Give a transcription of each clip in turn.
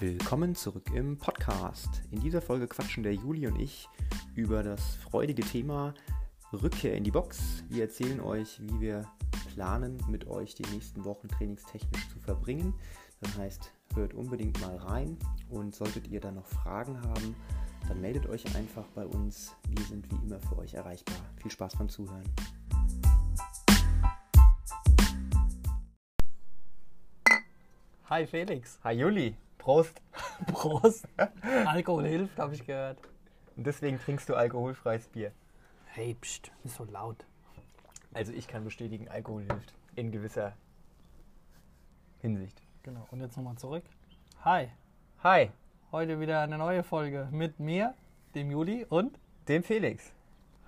Willkommen zurück im Podcast. In dieser Folge quatschen der Juli und ich über das freudige Thema Rückkehr in die Box. Wir erzählen euch, wie wir planen, mit euch die nächsten Wochen trainingstechnisch zu verbringen. Das heißt, hört unbedingt mal rein und solltet ihr dann noch Fragen haben, dann meldet euch einfach bei uns. Wir sind wie immer für euch erreichbar. Viel Spaß beim Zuhören. Hi Felix. Hi Juli, Prost. Prost. Alkohol hilft, habe ich gehört. Und deswegen trinkst du alkoholfreies Bier. Hey, pst, nicht so laut. Also ich kann bestätigen, Alkohol hilft in gewisser Hinsicht. Genau. Und jetzt nochmal zurück. Hi. Hi, Heute wieder eine neue Folge mit mir, dem Juli und dem Felix.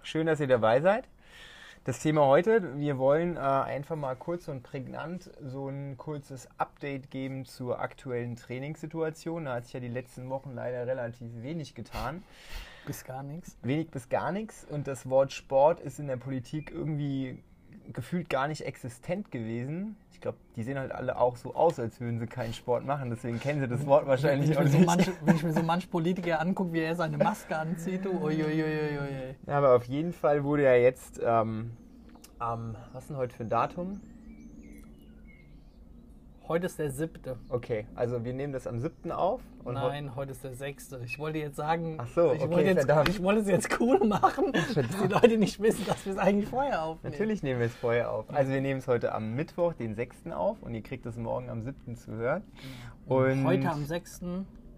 Schön, dass ihr dabei seid. Das Thema heute, wir wollen äh, einfach mal kurz und prägnant so ein kurzes Update geben zur aktuellen Trainingssituation. Da hat sich ja die letzten Wochen leider relativ wenig getan. bis gar nichts. Wenig bis gar nichts. Und das Wort Sport ist in der Politik irgendwie gefühlt gar nicht existent gewesen. Ich glaube, die sehen halt alle auch so aus, als würden sie keinen Sport machen. Deswegen kennen sie das Wort wahrscheinlich ich, auch mir so nicht. manch, wenn ich mir so manch Politiker angucke, wie er seine Maske anzieht, du, uiuiuiui. Ja, aber auf jeden Fall wurde ja jetzt ähm, am, was ist denn heute für ein Datum? Heute ist der siebte. Okay, also wir nehmen das am 7. auf. Nein, heute ist der sechste. Ich wollte jetzt sagen, Ach so, ich, okay, wollte jetzt, ich wollte es jetzt cool machen, dass die Leute nicht wissen, dass wir es eigentlich vorher aufnehmen. Natürlich nehmen wir es vorher auf. Also wir nehmen es heute am Mittwoch, den 6. auf und ihr kriegt es morgen am 7. zu hören. Und Heute am 6.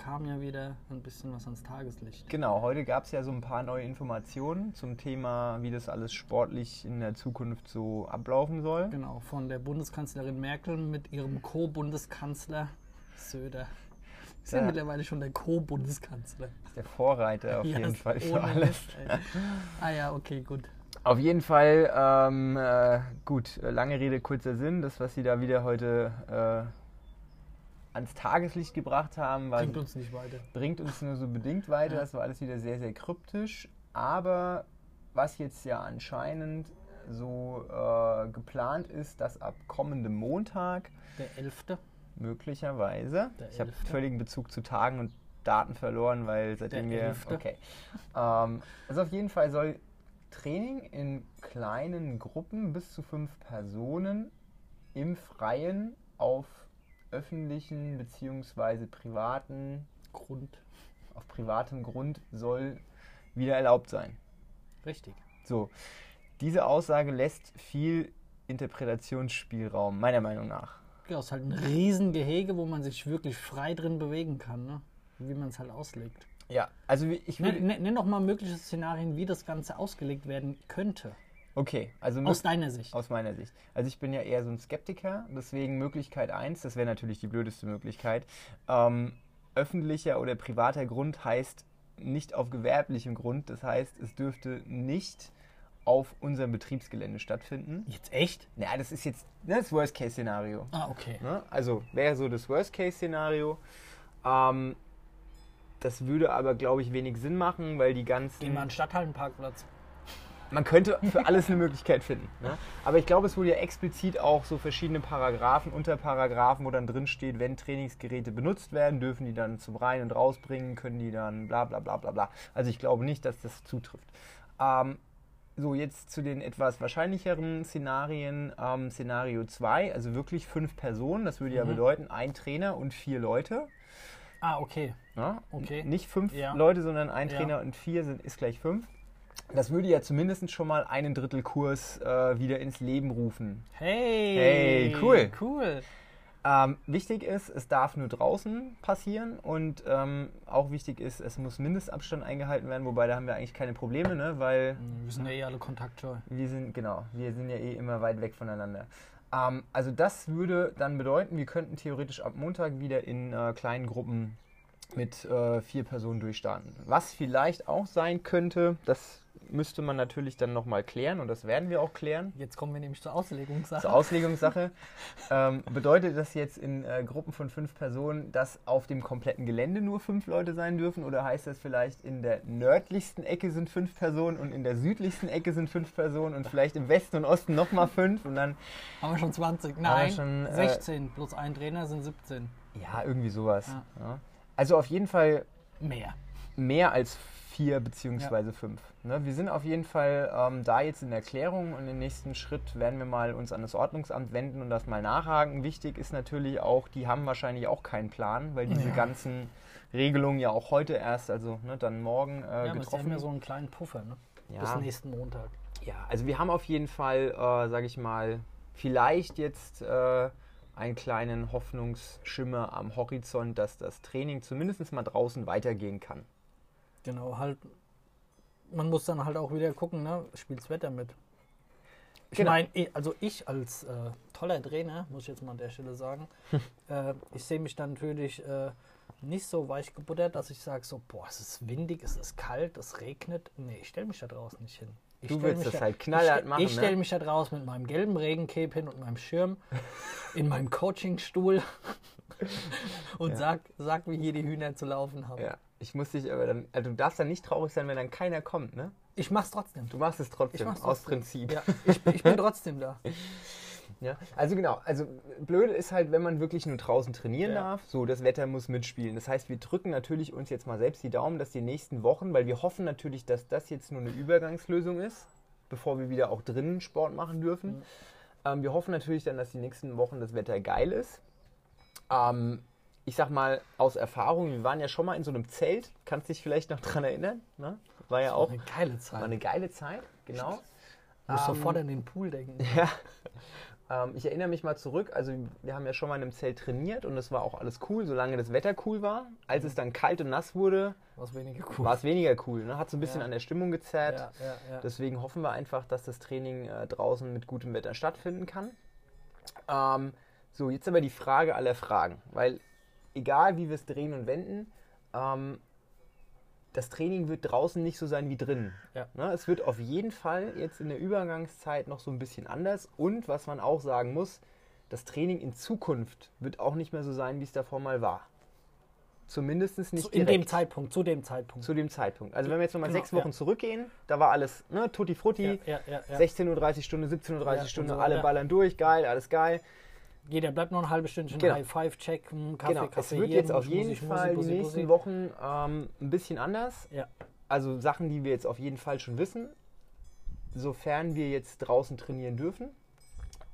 kam ja wieder ein bisschen was ans Tageslicht. Genau, heute gab es ja so ein paar neue Informationen zum Thema, wie das alles sportlich in der Zukunft so ablaufen soll. Genau, von der Bundeskanzlerin Merkel mit ihrem Co-Bundeskanzler Söder. Ist ja, Ja. mittlerweile schon der Co-Bundeskanzler. Der Vorreiter auf Ja, jeden ist Fall für alles. Ey. ah ja, okay, gut. Auf jeden Fall, ähm, äh, gut, lange Rede, kurzer Sinn. Das, was Sie da wieder heute äh, ans Tageslicht gebracht haben, war, Bringt uns nicht weiter. bringt uns nur so bedingt weiter. Ja. Das war alles wieder sehr, sehr kryptisch. Aber was jetzt ja anscheinend so äh, geplant ist, dass ab kommendem Montag Der 11. möglicherweise, Der ich habe völligen Bezug zu Tagen und Daten verloren, weil seitdem Der wir, Elfte. okay, ähm, also auf jeden Fall soll Training in kleinen Gruppen bis zu fünf Personen im Freien auf öffentlichen beziehungsweise privaten, Grund. auf privatem Grund soll wieder erlaubt sein. Richtig. So, diese Aussage lässt viel Interpretationsspielraum, meiner Meinung nach. Ja, ist halt ein Riesengehege, wo man sich wirklich frei drin bewegen kann, ne? wie man es halt auslegt. Ja, also ich würde. Nenn, nenn nenn doch mal mögliche Szenarien, wie das Ganze ausgelegt werden könnte. Okay, also Aus deiner Sicht. aus meiner Sicht. Also ich bin ja eher so ein Skeptiker, deswegen Möglichkeit 1, das wäre natürlich die blödeste Möglichkeit. Ähm, öffentlicher oder privater Grund heißt nicht auf gewerblichem Grund, das heißt, es dürfte nicht auf unserem Betriebsgelände stattfinden. Jetzt echt? Na, das ist jetzt ne, das Worst-Case-Szenario. Ah, okay. Ne? Also wäre so das Worst-Case-Szenario. Ähm, das würde aber, glaube ich, wenig Sinn machen, weil die ganzen. Gehen wir an den Stadthallenparkplatz. Man könnte für alles eine Möglichkeit finden. Ne? Aber ich glaube, es wurde ja explizit auch so verschiedene Paragraphen, Unterparagraphen, wo dann drin steht, wenn Trainingsgeräte benutzt werden, dürfen die dann zum Rein- und Rausbringen, können die dann bla bla bla bla bla. Also ich glaube nicht, dass das zutrifft. Ähm, so, jetzt zu den etwas wahrscheinlicheren Szenarien. Ähm, Szenario 2, also wirklich fünf Personen. Das würde ja Mhm. bedeuten, ein Trainer und vier Leute. Ah, okay. Ja? Okay. Nicht fünf Ja. Leute, sondern ein Ja. Trainer und vier sind, ist gleich fünf. Das würde ja zumindest schon mal einen Drittel Kurs äh, wieder ins Leben rufen. Hey! Hey, cool. Cool. Ähm, wichtig ist, es darf nur draußen passieren und ähm, auch wichtig ist, es muss Mindestabstand eingehalten werden, wobei da haben wir eigentlich keine Probleme, ne? weil Wir sind ja eh alle kontaktscheu. wir sind, genau, wir sind ja eh immer weit weg voneinander. Ähm, also das würde dann bedeuten, wir könnten theoretisch ab Montag wieder in äh, kleinen Gruppen mit äh, vier Personen durchstarten. Was vielleicht auch sein könnte, das müsste man natürlich dann nochmal klären und das werden wir auch klären. Jetzt kommen wir nämlich zur Auslegungssache. Zur Auslegungssache. ähm, bedeutet das jetzt in äh, Gruppen von fünf Personen, dass auf dem kompletten Gelände nur fünf Leute sein dürfen? Oder heißt das vielleicht in der nördlichsten Ecke sind fünf Personen und in der südlichsten Ecke sind fünf Personen und vielleicht im Westen und Osten nochmal fünf und dann, Haben wir schon 20? wir Nein, schon, äh, 16 plus ein Trainer sind 17. ja, irgendwie sowas. Ja. Ja. Also auf jeden Fall Mehr. Mehr als vier beziehungsweise fünf. Ne? Wir sind auf jeden Fall ähm, da jetzt in der Klärung und im nächsten Schritt werden wir mal uns an das Ordnungsamt wenden und das mal nachhaken. Wichtig ist natürlich auch, die haben wahrscheinlich auch keinen Plan, weil diese Ja. ganzen Regelungen ja auch heute erst, also ne, dann morgen äh, Ja, getroffen ja so einen kleinen Puffer, ne? Bis Ja. nächsten Montag. Ja, also wir haben auf jeden Fall, äh, sage ich mal, vielleicht jetzt äh, einen kleinen Hoffnungsschimmer am Horizont, dass das Training zumindest mal draußen weitergehen kann. Genau, halt. Man muss dann halt auch wieder gucken, ne? Spielt's Wetter mit. Ich Genau. meine, also ich als äh, toller Trainer, muss ich jetzt mal an der Stelle sagen, äh, ich sehe mich dann natürlich äh, nicht so weich gebuttert, dass ich sage so, boah, es ist windig, es ist kalt, es regnet. Nee, ich stelle mich da draußen nicht hin. Ich Du willst das da- halt knallhart ich, machen, Ich stelle ne? mich da draußen mit meinem gelben Regencape hin und meinem Schirm in meinem Coachingstuhl und Ja. sag, sag, wie hier die Hühner zu laufen haben. Ja, ich muss dich aber dann, also du darfst dann nicht traurig sein, wenn dann keiner kommt, ne? Ich mach's trotzdem. Du machst es Ich trotzdem, mach's aus trotzdem. Prinzip. Ja, ich, ich bin trotzdem da. Ja, also genau, also blöde ist halt, wenn man wirklich nur draußen trainieren Ja. darf, so das Wetter muss mitspielen. Das heißt, wir drücken natürlich uns jetzt mal selbst die Daumen, dass die nächsten Wochen, weil wir hoffen natürlich, dass das jetzt nur eine Übergangslösung ist, bevor wir wieder auch drinnen Sport machen dürfen. Mhm. Ähm, wir hoffen natürlich dann, dass die nächsten Wochen das Wetter geil ist. Ähm, ich sag mal aus Erfahrung, wir waren ja schon mal in so einem Zelt, kannst dich vielleicht noch dran erinnern, ne? War ja auch Eine geile war Zeit. eine geile Zeit, genau. Ich muss Ähm, sofort an den Pool denken. Ja. Ähm, ich erinnere mich mal zurück, also wir haben ja schon mal in einem Zelt trainiert und es war auch alles cool, solange das Wetter cool war. Als es dann kalt und nass wurde, Was weniger cool. war es weniger cool. Ne? Hat so ein bisschen Ja. an der Stimmung gezerrt. Ja, ja. Deswegen hoffen wir einfach, dass das Training äh, draußen mit gutem Wetter stattfinden kann. Ähm, so, jetzt aber die Frage aller Fragen, weil egal wie wir es drehen und wenden, ähm, das Training wird draußen nicht so sein wie drinnen. Ja. Ne, es wird auf jeden Fall jetzt in der Übergangszeit noch so ein bisschen anders und was man auch sagen muss, das Training in Zukunft wird auch nicht mehr so sein, wie es davor mal war. Zumindest nicht Zu, in dem Zeitpunkt, zu dem Zeitpunkt. zu dem Zeitpunkt. Also wenn wir jetzt nochmal Genau, sechs Wochen ja. zurückgehen, da war alles ne, tutti frutti, ja, ja, ja, ja. 16.30 Uhr Stunde, 17.30 Uhr Stunde, und so alle ballern durch, geil, alles geil. Jeder bleibt noch ein halbes Stündchen Genau. High Five Check, hm, Kaffee, genau, Kaffee es wird jetzt auf jeden Musi, Fall die nächsten Wochen ähm, ein bisschen anders. Ja, Also Sachen, die wir jetzt auf jeden Fall schon wissen, sofern wir jetzt draußen trainieren dürfen.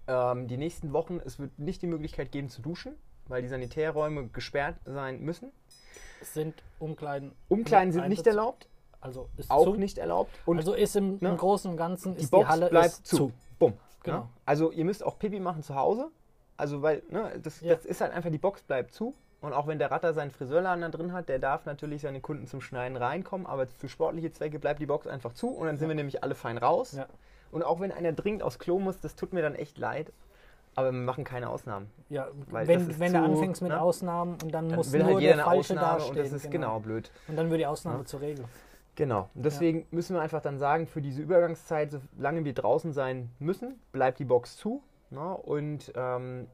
Ähm, die nächsten Wochen, es wird nicht die Möglichkeit geben zu duschen, weil die Sanitärräume gesperrt sein müssen. es sind Umkleiden. Umkleiden sind nicht erlaubt, Also ist auch zu. nicht erlaubt. Und also ist im, ne, im Großen und Ganzen die Box die Halle bleibt zu. zu. Bumm. Genau. Ja? Also ihr müsst auch Pipi machen zu Hause. Also weil, ne, das, Ja. das ist halt einfach, die Box bleibt zu. Und auch wenn der Ratter seinen Friseurladen da drin hat, der darf natürlich seine Kunden zum Schneiden reinkommen, aber für sportliche Zwecke bleibt die Box einfach zu und dann sind wir nämlich alle fein raus. Ja. Und auch wenn einer dringend aufs Klo muss, das tut mir dann echt leid. Aber wir machen keine Ausnahmen. Ja, Weil wenn, wenn du zu, anfängst mit ne? Ausnahmen und dann, Dann muss will nur halt jeder der eine Falsche Ausnahme dastehen. und das ist genau, blöd. Und dann wird die Ausnahme Ja. zur Regel. Genau. Und deswegen müssen wir einfach dann sagen, für diese Übergangszeit, solange wir draußen sein müssen, bleibt die Box zu. Ne? Und ähm,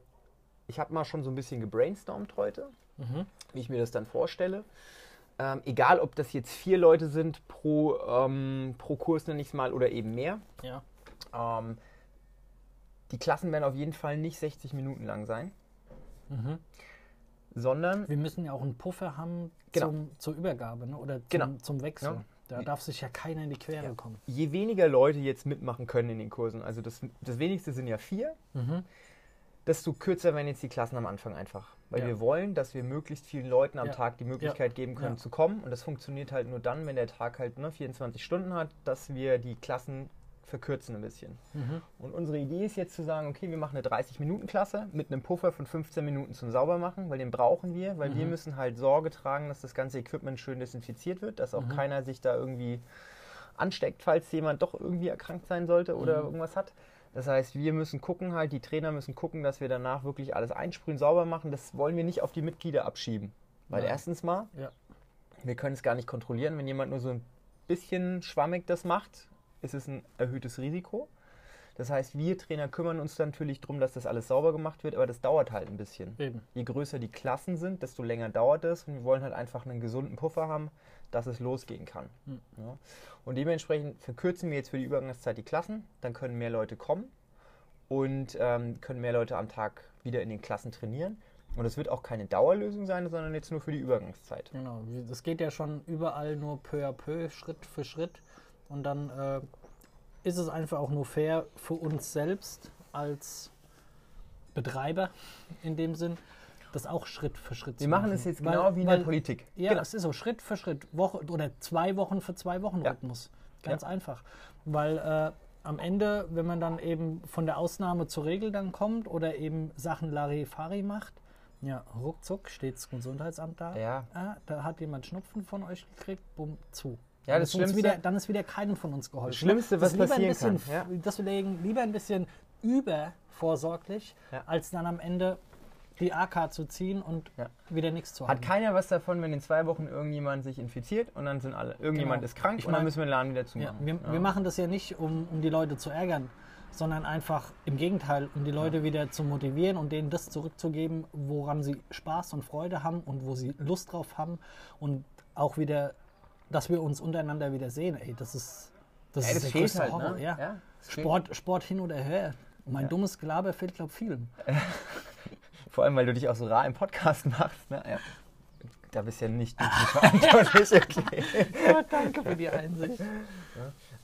ich habe mal schon so ein bisschen gebrainstormt heute, Mhm. wie ich mir das dann vorstelle. Ähm, egal, ob das jetzt vier Leute sind pro, ähm, pro Kurs, nenne ich es mal, oder eben mehr. Ja. Ähm, die Klassen werden auf jeden Fall nicht 60 Minuten lang sein, Mhm. sondern Wir müssen ja auch einen Puffer haben Genau. zum, zur Übergabe ne? oder zum, Genau. zum Wechsel. Ja. Da darf sich ja keiner in die Quere Ja. kommen. je weniger Leute jetzt mitmachen können in den Kursen, also das, das wenigste sind ja vier, Mhm. desto kürzer werden jetzt die Klassen am Anfang einfach. Weil Ja. wir wollen, dass wir möglichst vielen Leuten am Ja. Tag die Möglichkeit geben können zu kommen. Und das funktioniert halt nur dann, wenn der Tag halt ne, 24 Stunden hat, dass wir die Klassen verkürzen ein bisschen. Mhm. Und unsere Idee ist jetzt zu sagen, okay, wir machen eine 30-Minuten-Klasse mit einem Puffer von 15 Minuten zum Saubermachen, weil den brauchen wir, weil wir Mhm. müssen halt Sorge tragen, dass das ganze Equipment schön desinfiziert wird, dass auch Mhm. keiner sich da irgendwie ansteckt, falls jemand doch irgendwie erkrankt sein sollte oder Mhm. irgendwas hat. Das heißt, wir müssen gucken halt, die Trainer müssen gucken, dass wir danach wirklich alles einsprühen, sauber machen. Das wollen wir nicht auf die Mitglieder abschieben. Weil Nein. erstens mal, Ja. wir können es gar nicht kontrollieren. Wenn jemand nur so ein bisschen schwammig das macht, ist es ein erhöhtes Risiko. Das heißt, wir Trainer kümmern uns dann natürlich darum, dass das alles sauber gemacht wird, aber das dauert halt ein bisschen. Eben. Je größer die Klassen sind, desto länger dauert es und wir wollen halt einfach einen gesunden Puffer haben, dass es losgehen kann. Hm. Ja. Und dementsprechend verkürzen wir jetzt für die Übergangszeit die Klassen, dann können mehr Leute kommen und ähm, können mehr Leute am Tag wieder in den Klassen trainieren. Und es wird auch keine Dauerlösung sein, sondern jetzt nur für die Übergangszeit. Genau, das geht ja schon überall nur peu à peu, Schritt für Schritt. Und dann äh, ist es einfach auch nur fair für uns selbst als Betreiber in dem Sinn, das auch Schritt für Schritt Wir machen es jetzt genau wie in der Politik. Ja, genau. es ist so Schritt für Schritt, Woche oder zwei Wochen für zwei Wochen Ja. Rhythmus. Ganz Ja. einfach. Weil äh, am Ende, wenn man dann eben von der Ausnahme zur Regel dann kommt oder eben Sachen Larifari macht, ja, ruckzuck steht das Gesundheitsamt da. Ja. Ah, da hat jemand Schnupfen von euch gekriegt, bumm, zu. Ja, Dann das Schlimmste- wieder, dann ist wieder keinem von uns geholfen. Das Schlimmste, was lieber ein passieren bisschen, kann, ja. Deswegen lieber ein bisschen übervorsorglich, Ja. als dann am Ende die AK zu ziehen und Ja. wieder nichts zu Hat haben. keiner was davon, wenn in zwei Wochen irgendjemand sich infiziert und dann sind alle, irgendjemand Genau. ist krank Ich und dann müssen wir den Laden wieder Ja, zumachen. wir, Ja. wir machen das ja nicht, um, um die Leute zu ärgern, sondern einfach im Gegenteil, um die Leute wieder zu motivieren und denen das zurückzugeben, woran sie Spaß und Freude haben und wo sie Lust drauf haben und auch wieder, dass wir uns untereinander wieder sehen. Ey, das ist das, Ey, ist das der größte halt, Horror. ne? Ja. Ja. Sport, Sport hin oder her. Mein Ja. dummes Gelaber fehlt, glaube ich, vielen. Vor allem, weil du dich auch so rar im Podcast machst. Ne? Ja. Da bist ja nicht du verantwortlich. Okay. Ja, danke für die Einsicht.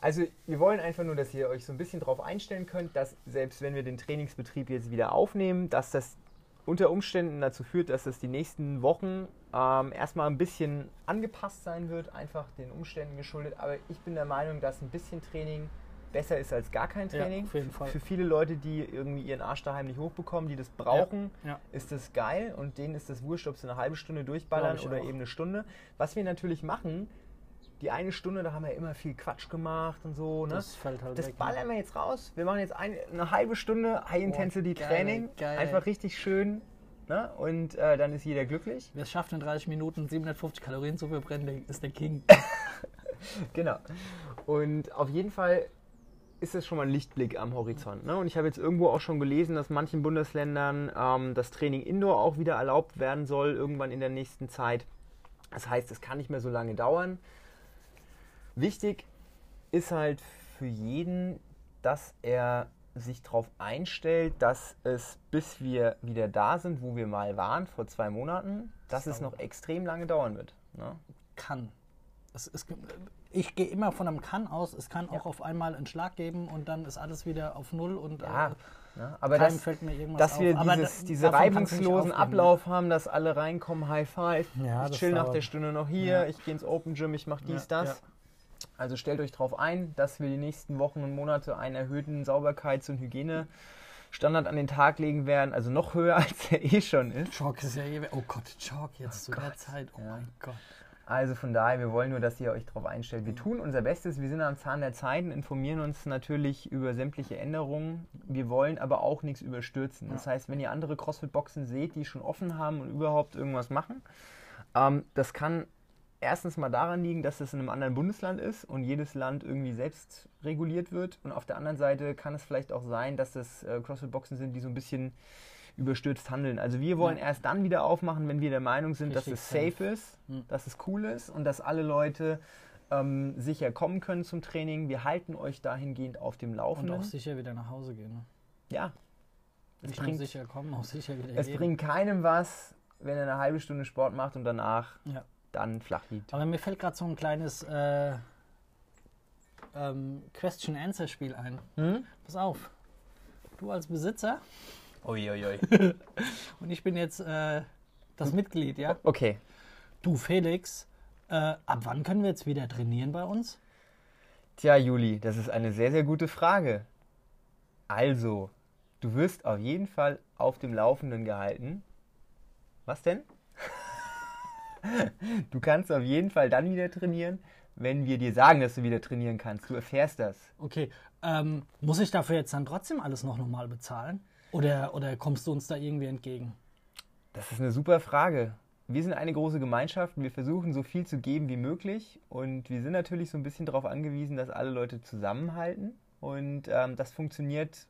Also wir wollen einfach nur, dass ihr euch so ein bisschen darauf einstellen könnt, dass selbst wenn wir den Trainingsbetrieb jetzt wieder aufnehmen, dass das unter Umständen dazu führt, dass das die nächsten Wochen ähm, erstmal ein bisschen angepasst sein wird, einfach den Umständen geschuldet. Aber ich bin der Meinung, dass ein bisschen Training besser ist als gar kein Ja, Training. auf jeden Fall. Für viele Leute, die irgendwie ihren Arsch daheim nicht hochbekommen, die das brauchen, Ja. ist das geil und denen ist das wurscht, ob sie eine halbe Stunde durchballern oder auch. eben eine Stunde. Was wir natürlich machen, die eine Stunde, da haben wir immer viel Quatsch gemacht und so. Ne? Das fällt halt Das weg. ballern wir jetzt raus. Wir machen jetzt ein, eine halbe Stunde High Intensity geil, Training. geil. Einfach richtig schön. Ne? Und äh, dann ist jeder glücklich. Wer es schafft, in 30 Minuten 750 Kalorien zu verbrennen, ist der King. Genau. Und auf jeden Fall ist es schon mal ein Lichtblick am Horizont. Ne? Und ich habe jetzt irgendwo auch schon gelesen, dass manchen Bundesländern ähm, das Training Indoor auch wieder erlaubt werden soll, irgendwann in der nächsten Zeit. Das heißt, es kann nicht mehr so lange dauern. Wichtig ist halt für jeden, dass er sich darauf einstellt, dass es, bis wir wieder da sind, wo wir mal waren, vor zwei Monaten, dass es noch extrem lange dauern wird. Ne? kann. Es, ich gehe immer von einem kann aus. Es kann auch auf einmal einen Schlag geben und dann ist alles wieder auf Null und Ja, äh, ne? aber das, fällt mir irgendwas dass auf. wir Aber dieses, diese reibungslosen Ablauf haben, dass alle reinkommen, High Five, Ja, ich das chill nach der Stunde noch hier, Ja. ich gehe ins Open Gym, ich mache dies, Ja, das. Also stellt euch darauf ein, dass wir die nächsten Wochen und Monate einen erhöhten Sauberkeits- und Hygienestandard an den Tag legen werden, also noch höher, als er eh schon ist. Chalk ist ja eh. Oh Gott, Chalk jetzt zu der Gott. Zeit. Oh Ja. mein Gott. Also von daher, wir wollen nur, dass ihr euch darauf einstellt. Wir tun unser Bestes, wir sind am Zahn der Zeit und informieren uns natürlich über sämtliche Änderungen. Wir wollen aber auch nichts überstürzen. Das heißt, wenn ihr andere CrossFit-Boxen seht, die schon offen haben und überhaupt irgendwas machen, ähm, das kann erstens mal daran liegen, dass es in einem anderen Bundesland ist und jedes Land irgendwie selbst reguliert wird. Und auf der anderen Seite kann es vielleicht auch sein, dass das äh, CrossFit-Boxen sind, die so ein bisschen überstürzt handeln. Also wir wollen Ja. erst dann wieder aufmachen, wenn wir der Meinung sind, dass Richtig es safe safe. ist, Mhm. dass es cool ist und dass alle Leute ähm, sicher kommen können zum Training. Wir halten euch dahingehend auf dem Und Laufenden. auch sicher wieder nach Hause gehen. Ne? ja, es Nicht bringt, sicher kommen, auch sicher wieder es gehen. bringt keinem was, wenn er eine halbe Stunde Sport macht und danach Ja. Dann flach liegt. Aber mir fällt gerade so ein kleines äh, ähm, Question-Answer-Spiel ein. Hm? Pass auf. Du als Besitzer Uiuiui. und ich bin jetzt äh, das Mitglied, ja? Okay. Du, Felix, äh, ab wann können wir jetzt wieder trainieren bei uns? Tja, Juli, das ist eine sehr, sehr gute Frage. Also, du wirst auf jeden Fall auf dem Laufenden gehalten. Was denn? Du kannst auf jeden Fall dann wieder trainieren, wenn wir dir sagen, dass du wieder trainieren kannst. Du erfährst das. Okay, ähm, muss ich dafür jetzt dann trotzdem alles noch normal bezahlen? Oder, oder kommst du uns da irgendwie entgegen? Das ist eine super Frage. Wir sind eine große Gemeinschaft und wir versuchen so viel zu geben wie möglich. Und wir sind natürlich so ein bisschen darauf angewiesen, dass alle Leute zusammenhalten. Und ähm, das funktioniert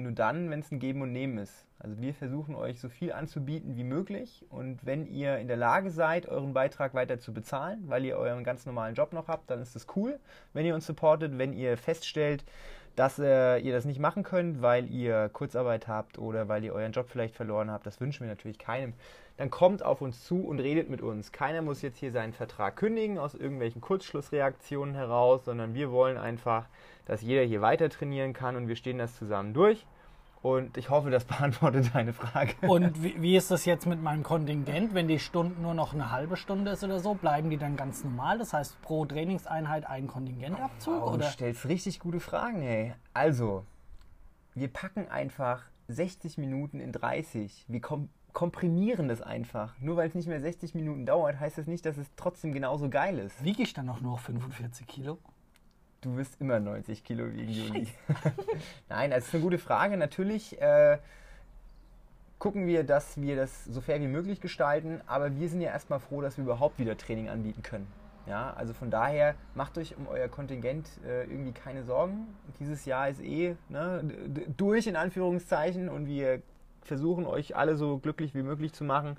nur dann, wenn es ein Geben und Nehmen ist. Also wir versuchen euch so viel anzubieten wie möglich. Und wenn ihr in der Lage seid, euren Beitrag weiter zu bezahlen, weil ihr euren ganz normalen Job noch habt, dann ist das cool, wenn ihr uns supportet. Wenn ihr feststellt, dass äh, ihr das nicht machen könnt, weil ihr Kurzarbeit habt oder weil ihr euren Job vielleicht verloren habt. Das wünschen wir natürlich keinem. Dann kommt auf uns zu und redet mit uns. Keiner muss jetzt hier seinen Vertrag kündigen aus irgendwelchen Kurzschlussreaktionen heraus, sondern wir wollen einfach, dass jeder hier weiter trainieren kann und wir stehen das zusammen durch. Und ich hoffe, das beantwortet deine Frage. Und wie, wie, ist das jetzt mit meinem Kontingent? Wenn die Stunde nur noch eine halbe Stunde ist oder so, bleiben die dann ganz normal? Das heißt, pro Trainingseinheit ein Kontingentabzug? Wow, oder? Du stellst richtig gute Fragen, ey. Also, wir packen einfach 60 Minuten in 30. Wir kom komprimieren das einfach. Nur weil es nicht mehr 60 Minuten dauert, heißt das nicht, dass es trotzdem genauso geil ist. Wiege ich dann auch nur 45 Kilo? Du wirst immer 90 Kilo wiegen, Juli. Nein, das ist eine gute Frage. Natürlich äh, gucken wir, dass wir das so fair wie möglich gestalten, aber wir sind ja erstmal froh, dass wir überhaupt wieder Training anbieten können. Ja, also von daher macht euch um euer Kontingent äh, irgendwie keine Sorgen. Dieses Jahr ist eh ne, durch in Anführungszeichen und wir versuchen euch alle so glücklich wie möglich zu machen.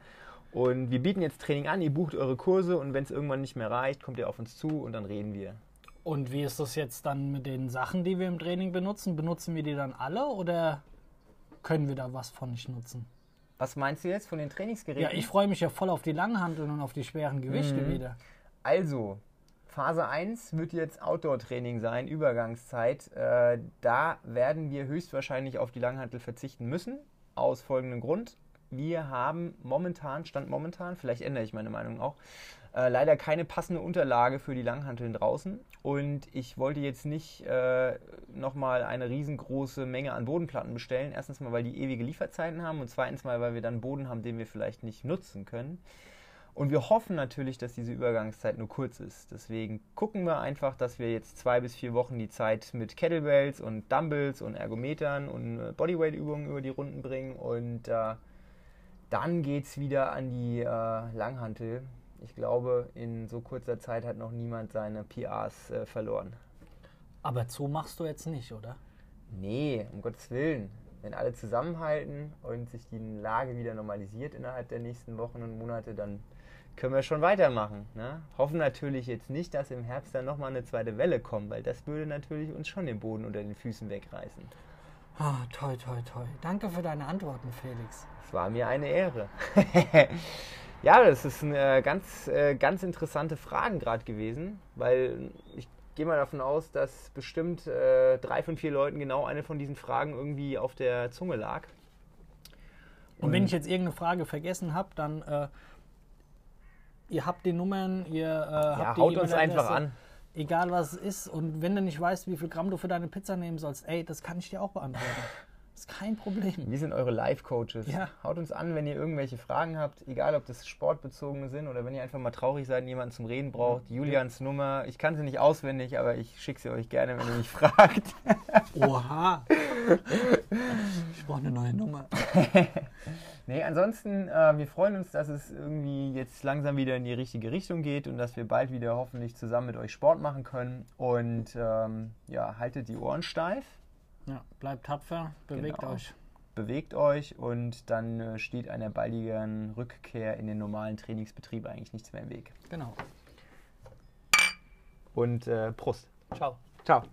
Und wir bieten jetzt Training an, ihr bucht eure Kurse und wenn es irgendwann nicht mehr reicht, kommt ihr auf uns zu und dann reden wir. Und wie ist das jetzt dann mit den Sachen, die wir im Training benutzen? Benutzen wir die dann alle oder können wir da was von nicht nutzen? Was meinst du jetzt von den Trainingsgeräten? Ja, ich freue mich ja voll auf die Langhanteln und auf die schweren Gewichte mhm. wieder. Also, Phase 1 wird jetzt Outdoor-Training sein, Übergangszeit. Äh, da werden wir höchstwahrscheinlich auf die Langhantel verzichten müssen, aus folgendem Grund. Wir haben momentan, Stand momentan, vielleicht ändere ich meine Meinung auch, äh, leider keine passende Unterlage für die Langhanteln draußen. Und ich wollte jetzt nicht äh, nochmal eine riesengroße Menge an Bodenplatten bestellen. Erstens mal, weil die ewige Lieferzeiten haben und zweitens mal, weil wir dann Boden haben, den wir vielleicht nicht nutzen können. Und wir hoffen natürlich, dass diese Übergangszeit nur kurz ist. Deswegen gucken wir einfach, dass wir jetzt zwei bis vier Wochen die Zeit mit Kettlebells und Dumbbells und Ergometern und äh, Bodyweight-Übungen über die Runden bringen. Und äh, dann geht es wieder an die äh, Langhantel ich glaube, in so kurzer Zeit hat noch niemand seine PRs äh, verloren. Aber zu machst du jetzt nicht, oder? Nee, um Gottes Willen. Wenn alle zusammenhalten und sich die Lage wieder normalisiert innerhalb der nächsten Wochen und Monate, dann können wir schon weitermachen. Ne? Hoffen natürlich jetzt nicht, dass im Herbst dann nochmal eine zweite Welle kommt, weil das würde natürlich uns schon den Boden unter den Füßen wegreißen. Ah, toi, toi, toi. Danke für deine Antworten, Felix. Es war mir eine Ehre. Ja, das ist eine ganz, äh, ganz interessante Fragen gerade gewesen, weil ich gehe mal davon aus, dass bestimmt äh, drei von vier Leuten genau eine von diesen Fragen irgendwie auf der Zunge lag. Und, Und wenn ich jetzt irgendeine Frage vergessen habe, dann äh, ihr habt die Nummern, ihr äh, ja, haut uns einfach an. Egal was es ist. Und wenn du nicht weißt, wie viel Gramm du für deine Pizza nehmen sollst, ey, das kann ich dir auch beantworten. ist kein Problem. Wir sind eure Life-Coaches. Ja. Haut uns an, wenn ihr irgendwelche Fragen habt, egal ob das sportbezogene sind oder wenn ihr einfach mal traurig seid und jemanden zum Reden braucht. Julians Nummer, ich kann sie nicht auswendig, aber ich schicke sie euch gerne, wenn ihr mich fragt. Oha. Ich brauche eine neue Nummer. nee, ansonsten, äh, wir freuen uns, dass es irgendwie jetzt langsam wieder in die richtige Richtung geht und dass wir bald wieder hoffentlich zusammen mit euch Sport machen können. Und ähm, ja, haltet die Ohren steif. Ja, bleibt tapfer, bewegt genau. euch. Bewegt euch und dann äh, steht einer baldigen Rückkehr in den normalen Trainingsbetrieb eigentlich nichts mehr im Weg. Genau. Und äh, Prost. Ciao. Ciao.